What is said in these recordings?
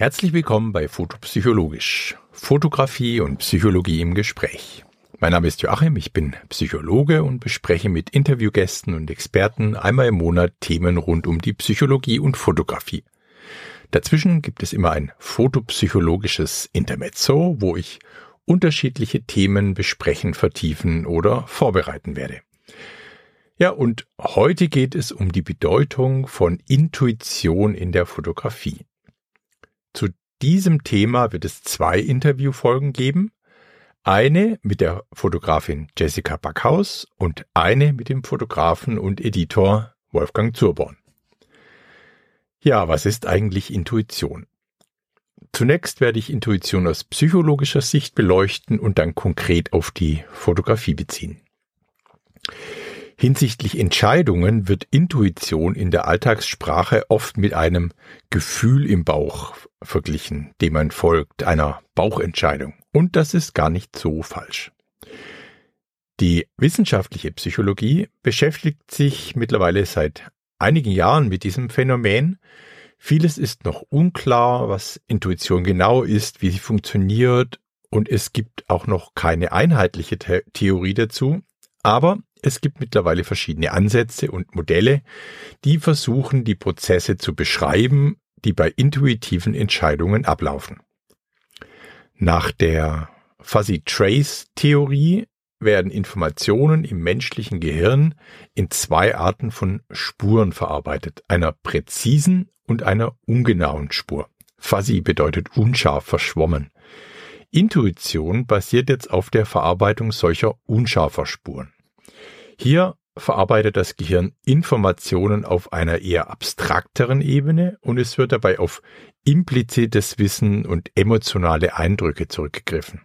Herzlich willkommen bei Fotopsychologisch. Fotografie und Psychologie im Gespräch. Mein Name ist Joachim, ich bin Psychologe und bespreche mit Interviewgästen und Experten einmal im Monat Themen rund um die Psychologie und Fotografie. Dazwischen gibt es immer ein fotopsychologisches Intermezzo, wo ich unterschiedliche Themen besprechen, vertiefen oder vorbereiten werde. Ja, und heute geht es um die Bedeutung von Intuition in der Fotografie. Diesem Thema wird es zwei Interviewfolgen geben. Eine mit der Fotografin Jessica Backhaus und eine mit dem Fotografen und Editor Wolfgang Zurborn. Ja, was ist eigentlich Intuition? Zunächst werde ich Intuition aus psychologischer Sicht beleuchten und dann konkret auf die Fotografie beziehen. Hinsichtlich Entscheidungen wird Intuition in der Alltagssprache oft mit einem Gefühl im Bauch verglichen, dem man folgt, einer Bauchentscheidung. Und das ist gar nicht so falsch. Die wissenschaftliche Psychologie beschäftigt sich mittlerweile seit einigen Jahren mit diesem Phänomen. Vieles ist noch unklar, was Intuition genau ist, wie sie funktioniert und es gibt auch noch keine einheitliche The Theorie dazu. Aber es gibt mittlerweile verschiedene Ansätze und Modelle, die versuchen, die Prozesse zu beschreiben, die bei intuitiven Entscheidungen ablaufen. Nach der Fuzzy Trace Theorie werden Informationen im menschlichen Gehirn in zwei Arten von Spuren verarbeitet, einer präzisen und einer ungenauen Spur. Fuzzy bedeutet unscharf, verschwommen. Intuition basiert jetzt auf der Verarbeitung solcher unscharfer Spuren. Hier verarbeitet das Gehirn Informationen auf einer eher abstrakteren Ebene und es wird dabei auf implizites Wissen und emotionale Eindrücke zurückgegriffen.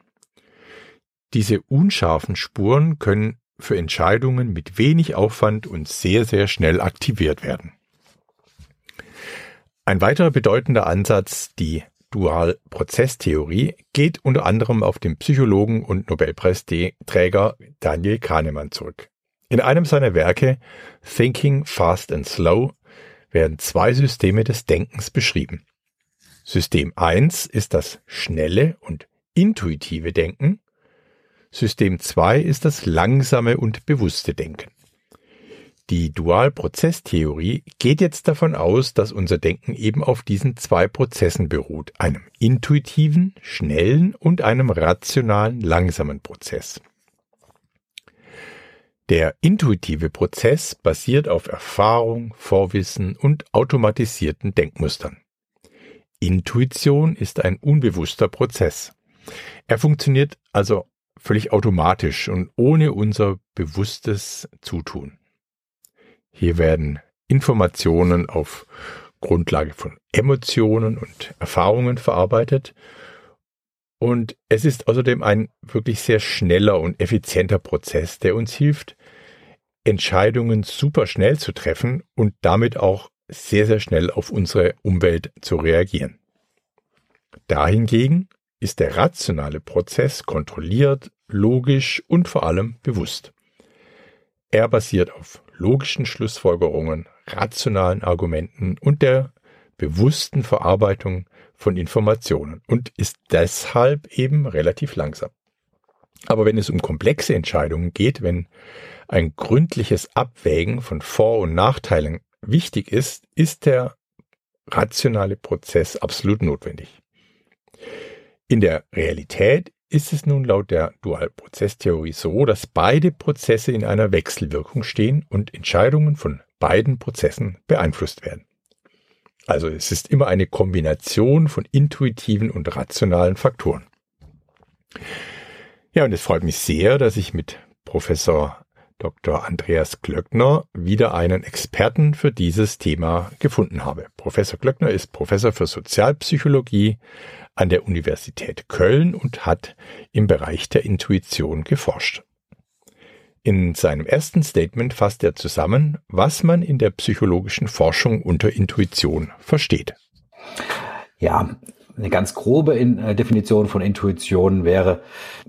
Diese unscharfen Spuren können für Entscheidungen mit wenig Aufwand und sehr, sehr schnell aktiviert werden. Ein weiterer bedeutender Ansatz, die Dualprozesstheorie, geht unter anderem auf den Psychologen und Nobelpreisträger Daniel Kahnemann zurück. In einem seiner Werke Thinking Fast and Slow werden zwei Systeme des Denkens beschrieben. System 1 ist das schnelle und intuitive Denken. System 2 ist das langsame und bewusste Denken. Die Dualprozesstheorie geht jetzt davon aus, dass unser Denken eben auf diesen zwei Prozessen beruht, einem intuitiven, schnellen und einem rationalen, langsamen Prozess. Der intuitive Prozess basiert auf Erfahrung, Vorwissen und automatisierten Denkmustern. Intuition ist ein unbewusster Prozess. Er funktioniert also völlig automatisch und ohne unser bewusstes Zutun. Hier werden Informationen auf Grundlage von Emotionen und Erfahrungen verarbeitet und es ist außerdem ein wirklich sehr schneller und effizienter Prozess, der uns hilft, Entscheidungen super schnell zu treffen und damit auch sehr, sehr schnell auf unsere Umwelt zu reagieren. Dahingegen ist der rationale Prozess kontrolliert, logisch und vor allem bewusst. Er basiert auf logischen Schlussfolgerungen, rationalen Argumenten und der bewussten Verarbeitung von Informationen und ist deshalb eben relativ langsam. Aber wenn es um komplexe Entscheidungen geht, wenn ein gründliches Abwägen von Vor- und Nachteilen wichtig ist, ist der rationale Prozess absolut notwendig. In der Realität ist es nun laut der Dualprozesstheorie so, dass beide Prozesse in einer Wechselwirkung stehen und Entscheidungen von beiden Prozessen beeinflusst werden. Also es ist immer eine Kombination von intuitiven und rationalen Faktoren. Ja, und es freut mich sehr, dass ich mit Professor Dr. Andreas Glöckner wieder einen Experten für dieses Thema gefunden habe. Professor Glöckner ist Professor für Sozialpsychologie an der Universität Köln und hat im Bereich der Intuition geforscht. In seinem ersten Statement fasst er zusammen, was man in der psychologischen Forschung unter Intuition versteht. Ja, eine ganz grobe äh, Definition von Intuition wäre,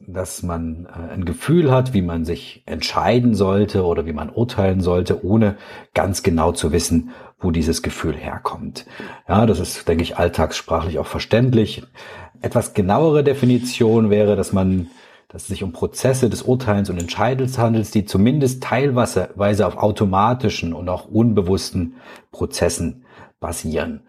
dass man äh, ein Gefühl hat, wie man sich entscheiden sollte oder wie man urteilen sollte, ohne ganz genau zu wissen, wo dieses Gefühl herkommt. Ja, das ist, denke ich, alltagssprachlich auch verständlich. Etwas genauere Definition wäre, dass man dass es sich um Prozesse des Urteilens und Entscheidens handelt, die zumindest teilweise auf automatischen und auch unbewussten Prozessen basieren.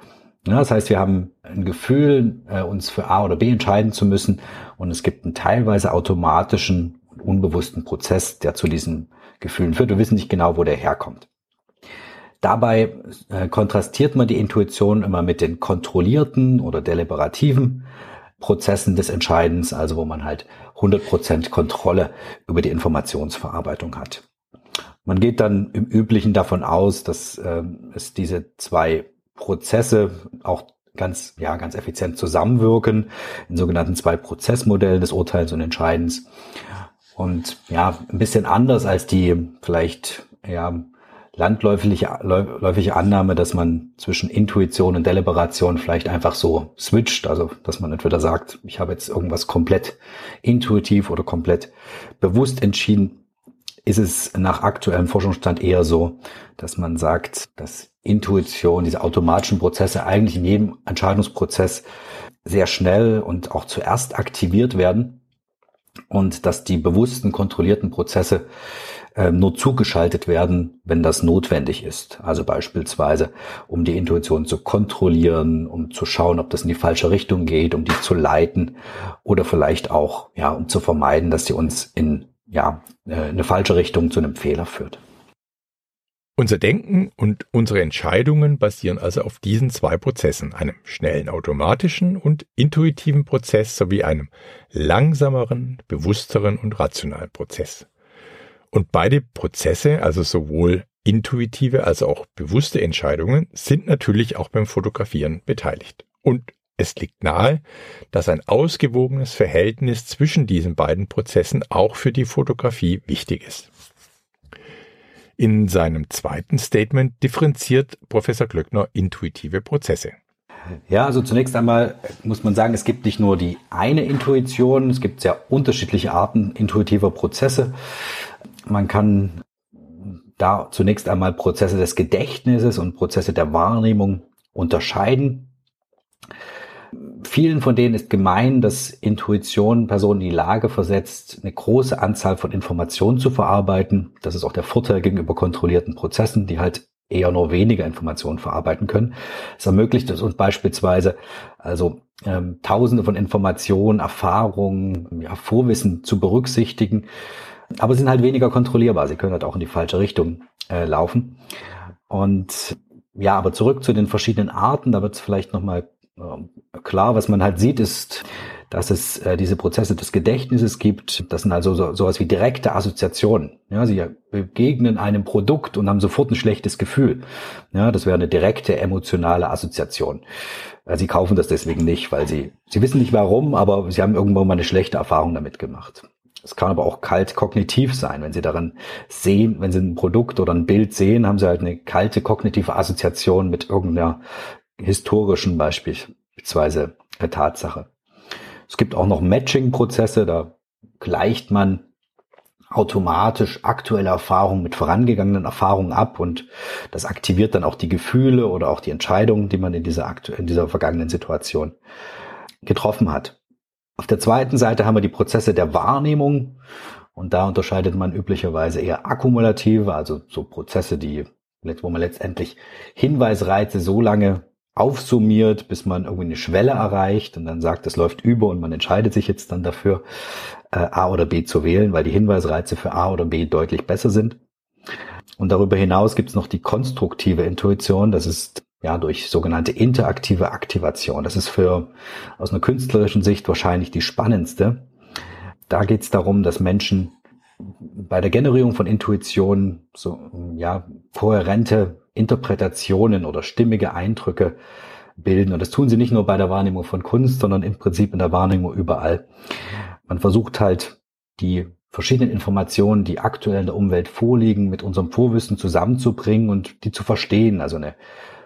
Ja, das heißt, wir haben ein Gefühl, äh, uns für A oder B entscheiden zu müssen und es gibt einen teilweise automatischen und unbewussten Prozess, der zu diesen Gefühlen führt. Wir wissen nicht genau, wo der herkommt. Dabei äh, kontrastiert man die Intuition immer mit den kontrollierten oder deliberativen Prozessen des Entscheidens, also wo man halt 100% Kontrolle über die Informationsverarbeitung hat. Man geht dann im Üblichen davon aus, dass äh, es diese zwei Prozesse auch ganz, ja, ganz effizient zusammenwirken in sogenannten zwei Prozessmodellen des Urteils und Entscheidens. Und ja, ein bisschen anders als die vielleicht ja, landläufige läufige Annahme, dass man zwischen Intuition und Deliberation vielleicht einfach so switcht, also dass man entweder sagt, ich habe jetzt irgendwas komplett intuitiv oder komplett bewusst entschieden, ist es nach aktuellem Forschungsstand eher so, dass man sagt, dass Intuition, diese automatischen Prozesse eigentlich in jedem Entscheidungsprozess sehr schnell und auch zuerst aktiviert werden und dass die bewussten, kontrollierten Prozesse äh, nur zugeschaltet werden, wenn das notwendig ist. Also beispielsweise, um die Intuition zu kontrollieren, um zu schauen, ob das in die falsche Richtung geht, um die zu leiten oder vielleicht auch, ja, um zu vermeiden, dass sie uns in, ja, äh, eine falsche Richtung zu einem Fehler führt. Unser Denken und unsere Entscheidungen basieren also auf diesen zwei Prozessen, einem schnellen automatischen und intuitiven Prozess sowie einem langsameren, bewussteren und rationalen Prozess. Und beide Prozesse, also sowohl intuitive als auch bewusste Entscheidungen, sind natürlich auch beim Fotografieren beteiligt. Und es liegt nahe, dass ein ausgewogenes Verhältnis zwischen diesen beiden Prozessen auch für die Fotografie wichtig ist. In seinem zweiten Statement differenziert Professor Glöckner intuitive Prozesse. Ja, also zunächst einmal muss man sagen, es gibt nicht nur die eine Intuition, es gibt sehr unterschiedliche Arten intuitiver Prozesse. Man kann da zunächst einmal Prozesse des Gedächtnisses und Prozesse der Wahrnehmung unterscheiden. Vielen von denen ist gemein, dass Intuition Personen in die Lage versetzt, eine große Anzahl von Informationen zu verarbeiten. Das ist auch der Vorteil gegenüber kontrollierten Prozessen, die halt eher nur weniger Informationen verarbeiten können. Es ermöglicht es uns beispielsweise, also ähm, Tausende von Informationen, Erfahrungen, ja, Vorwissen zu berücksichtigen, aber sind halt weniger kontrollierbar. Sie können halt auch in die falsche Richtung äh, laufen. Und ja, aber zurück zu den verschiedenen Arten, da wird es vielleicht nochmal klar, was man halt sieht, ist, dass es äh, diese Prozesse des Gedächtnisses gibt. Das sind also so, sowas wie direkte Assoziationen. Ja, sie begegnen einem Produkt und haben sofort ein schlechtes Gefühl. Ja, das wäre eine direkte emotionale Assoziation. Äh, sie kaufen das deswegen nicht, weil sie, sie wissen nicht warum, aber sie haben irgendwann mal eine schlechte Erfahrung damit gemacht. Es kann aber auch kalt kognitiv sein. Wenn Sie daran sehen, wenn Sie ein Produkt oder ein Bild sehen, haben Sie halt eine kalte kognitive Assoziation mit irgendeiner historischen beispielsweise Tatsache. Es gibt auch noch Matching-Prozesse, da gleicht man automatisch aktuelle Erfahrungen mit vorangegangenen Erfahrungen ab und das aktiviert dann auch die Gefühle oder auch die Entscheidungen, die man in dieser, in dieser vergangenen Situation getroffen hat. Auf der zweiten Seite haben wir die Prozesse der Wahrnehmung und da unterscheidet man üblicherweise eher akkumulative, also so Prozesse, die, wo man letztendlich Hinweisreize so lange aufsummiert, bis man irgendwie eine Schwelle erreicht und dann sagt, es läuft über und man entscheidet sich jetzt dann dafür, äh, A oder B zu wählen, weil die Hinweisreize für A oder B deutlich besser sind. Und darüber hinaus gibt es noch die konstruktive Intuition. Das ist ja durch sogenannte interaktive Aktivation. Das ist für aus einer künstlerischen Sicht wahrscheinlich die spannendste. Da geht es darum, dass Menschen bei der Generierung von Intuition so ja kohärente Interpretationen oder stimmige Eindrücke bilden. Und das tun sie nicht nur bei der Wahrnehmung von Kunst, sondern im Prinzip in der Wahrnehmung überall. Man versucht halt die verschiedenen Informationen, die aktuell in der Umwelt vorliegen, mit unserem Vorwissen zusammenzubringen und die zu verstehen, also eine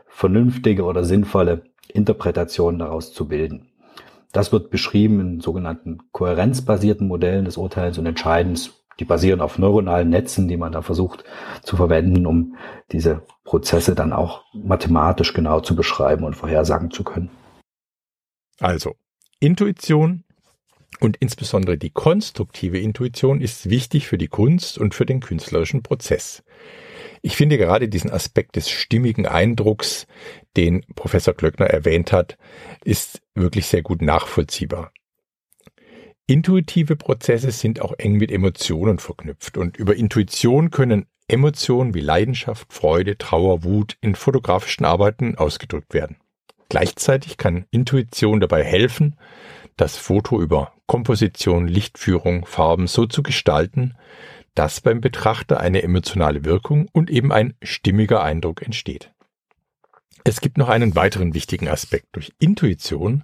vernünftige oder sinnvolle Interpretation daraus zu bilden. Das wird beschrieben in sogenannten kohärenzbasierten Modellen des Urteils und Entscheidens. Die basieren auf neuronalen Netzen, die man da versucht zu verwenden, um diese Prozesse dann auch mathematisch genau zu beschreiben und vorhersagen zu können. Also, Intuition und insbesondere die konstruktive Intuition ist wichtig für die Kunst und für den künstlerischen Prozess. Ich finde gerade diesen Aspekt des stimmigen Eindrucks, den Professor Glöckner erwähnt hat, ist wirklich sehr gut nachvollziehbar. Intuitive Prozesse sind auch eng mit Emotionen verknüpft und über Intuition können Emotionen wie Leidenschaft, Freude, Trauer, Wut in fotografischen Arbeiten ausgedrückt werden. Gleichzeitig kann Intuition dabei helfen, das Foto über Komposition, Lichtführung, Farben so zu gestalten, dass beim Betrachter eine emotionale Wirkung und eben ein stimmiger Eindruck entsteht. Es gibt noch einen weiteren wichtigen Aspekt. Durch Intuition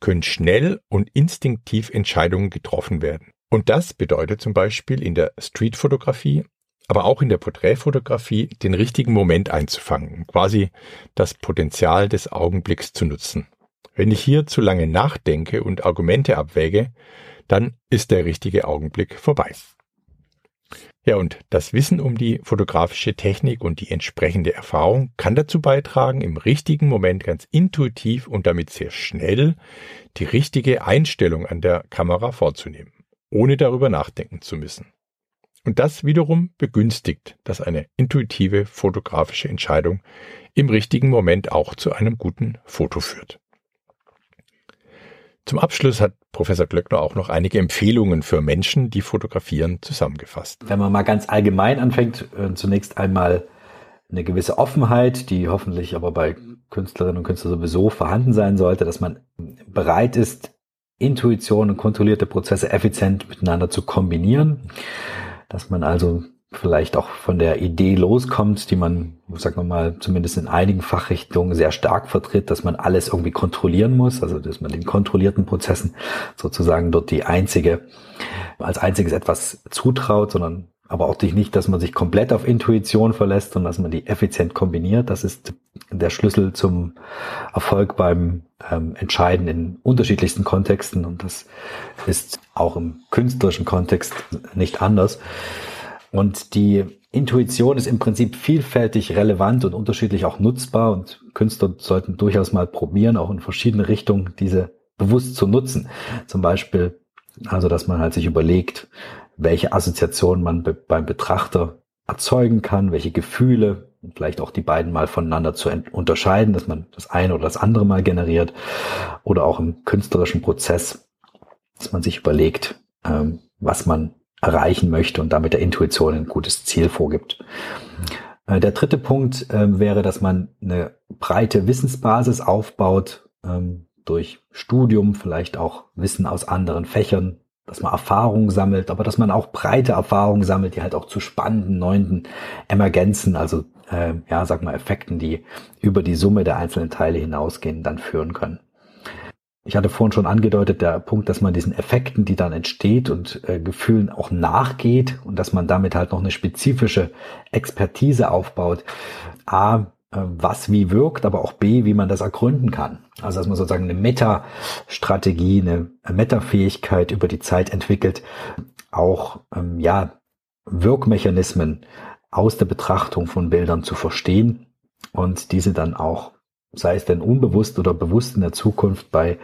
können schnell und instinktiv Entscheidungen getroffen werden. Und das bedeutet zum Beispiel in der Streetfotografie, aber auch in der Porträtfotografie den richtigen Moment einzufangen, quasi das Potenzial des Augenblicks zu nutzen. Wenn ich hier zu lange nachdenke und Argumente abwäge, dann ist der richtige Augenblick vorbei. Ja, und das Wissen um die fotografische Technik und die entsprechende Erfahrung kann dazu beitragen, im richtigen Moment ganz intuitiv und damit sehr schnell die richtige Einstellung an der Kamera vorzunehmen, ohne darüber nachdenken zu müssen. Und das wiederum begünstigt, dass eine intuitive fotografische Entscheidung im richtigen Moment auch zu einem guten Foto führt. Zum Abschluss hat Professor Glöckner auch noch einige Empfehlungen für Menschen, die fotografieren, zusammengefasst. Wenn man mal ganz allgemein anfängt, äh, zunächst einmal eine gewisse Offenheit, die hoffentlich aber bei Künstlerinnen und Künstlern sowieso vorhanden sein sollte, dass man bereit ist, Intuition und kontrollierte Prozesse effizient miteinander zu kombinieren, dass man also vielleicht auch von der Idee loskommt, die man, sagen wir mal, zumindest in einigen Fachrichtungen sehr stark vertritt, dass man alles irgendwie kontrollieren muss, also dass man den kontrollierten Prozessen sozusagen dort die einzige, als einziges etwas zutraut, sondern aber auch nicht, dass man sich komplett auf Intuition verlässt, sondern dass man die effizient kombiniert. Das ist der Schlüssel zum Erfolg beim ähm, Entscheiden in unterschiedlichsten Kontexten und das ist auch im künstlerischen Kontext nicht anders. Und die Intuition ist im Prinzip vielfältig relevant und unterschiedlich auch nutzbar und Künstler sollten durchaus mal probieren, auch in verschiedene Richtungen diese bewusst zu nutzen. Zum Beispiel, also dass man halt sich überlegt, welche Assoziationen man be beim Betrachter erzeugen kann, welche Gefühle, vielleicht auch die beiden mal voneinander zu unterscheiden, dass man das eine oder das andere mal generiert oder auch im künstlerischen Prozess, dass man sich überlegt, ähm, was man erreichen möchte und damit der Intuition ein gutes Ziel vorgibt. Äh, der dritte Punkt äh, wäre, dass man eine breite Wissensbasis aufbaut ähm, durch Studium, vielleicht auch Wissen aus anderen Fächern, dass man Erfahrungen sammelt, aber dass man auch breite Erfahrungen sammelt, die halt auch zu spannenden neuen Emergenzen, also äh, ja, sag mal Effekten, die über die Summe der einzelnen Teile hinausgehen, dann führen können. Ich hatte vorhin schon angedeutet, der Punkt, dass man diesen Effekten, die dann entsteht und äh, Gefühlen auch nachgeht und dass man damit halt noch eine spezifische Expertise aufbaut. A, was wie wirkt, aber auch B, wie man das ergründen kann. Also dass man sozusagen eine Meta-Strategie, eine Meta-Fähigkeit über die Zeit entwickelt, auch ähm, ja Wirkmechanismen aus der Betrachtung von Bildern zu verstehen und diese dann auch sei es denn unbewusst oder bewusst in der Zukunft bei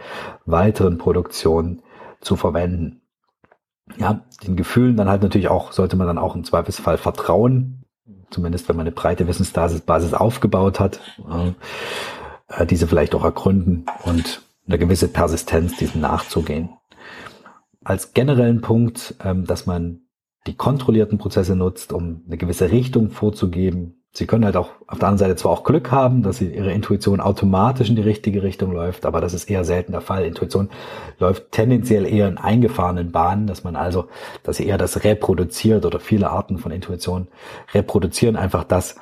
weiteren Produktionen zu verwenden. Ja, den Gefühlen dann halt natürlich auch, sollte man dann auch im Zweifelsfall vertrauen, zumindest wenn man eine breite Wissensbasis aufgebaut hat, äh, diese vielleicht auch ergründen und eine gewisse Persistenz diesem nachzugehen. Als generellen Punkt, ähm, dass man die kontrollierten Prozesse nutzt, um eine gewisse Richtung vorzugeben, Sie können halt auch auf der anderen Seite zwar auch Glück haben, dass sie ihre Intuition automatisch in die richtige Richtung läuft, aber das ist eher selten der Fall. Intuition läuft tendenziell eher in eingefahrenen Bahnen, dass man also, dass sie eher das reproduziert oder viele Arten von Intuition reproduzieren einfach das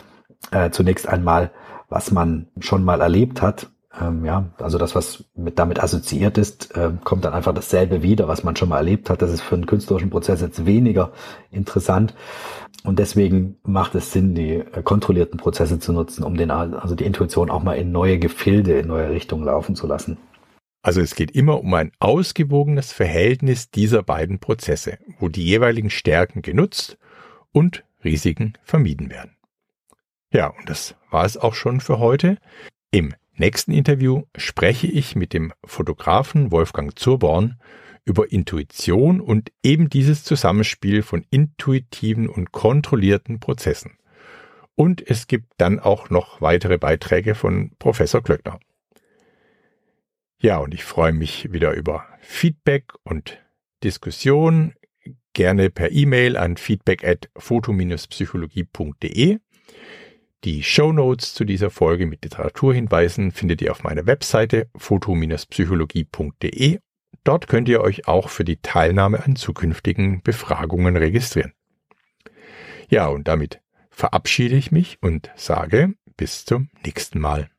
äh, zunächst einmal, was man schon mal erlebt hat. Ähm, ja, also das, was mit, damit assoziiert ist, äh, kommt dann einfach dasselbe wieder, was man schon mal erlebt hat. Das ist für einen künstlerischen Prozess jetzt weniger interessant. Und deswegen macht es Sinn, die äh, kontrollierten Prozesse zu nutzen, um den, also die Intuition auch mal in neue Gefilde, in neue Richtungen laufen zu lassen. Also es geht immer um ein ausgewogenes Verhältnis dieser beiden Prozesse, wo die jeweiligen Stärken genutzt und Risiken vermieden werden. Ja, und das war es auch schon für heute. Im nächsten Interview spreche ich mit dem Fotografen Wolfgang Zurborn über Intuition und eben dieses Zusammenspiel von intuitiven und kontrollierten Prozessen. Und es gibt dann auch noch weitere Beiträge von Professor Klöckner. Ja, und ich freue mich wieder über Feedback und Diskussion. Gerne per E-Mail an feedback at foto-psychologie.de. Die Show Notes zu dieser Folge mit Literaturhinweisen findet ihr auf meiner Webseite foto-psychologie.de. Dort könnt ihr euch auch für die Teilnahme an zukünftigen Befragungen registrieren. Ja, und damit verabschiede ich mich und sage bis zum nächsten Mal.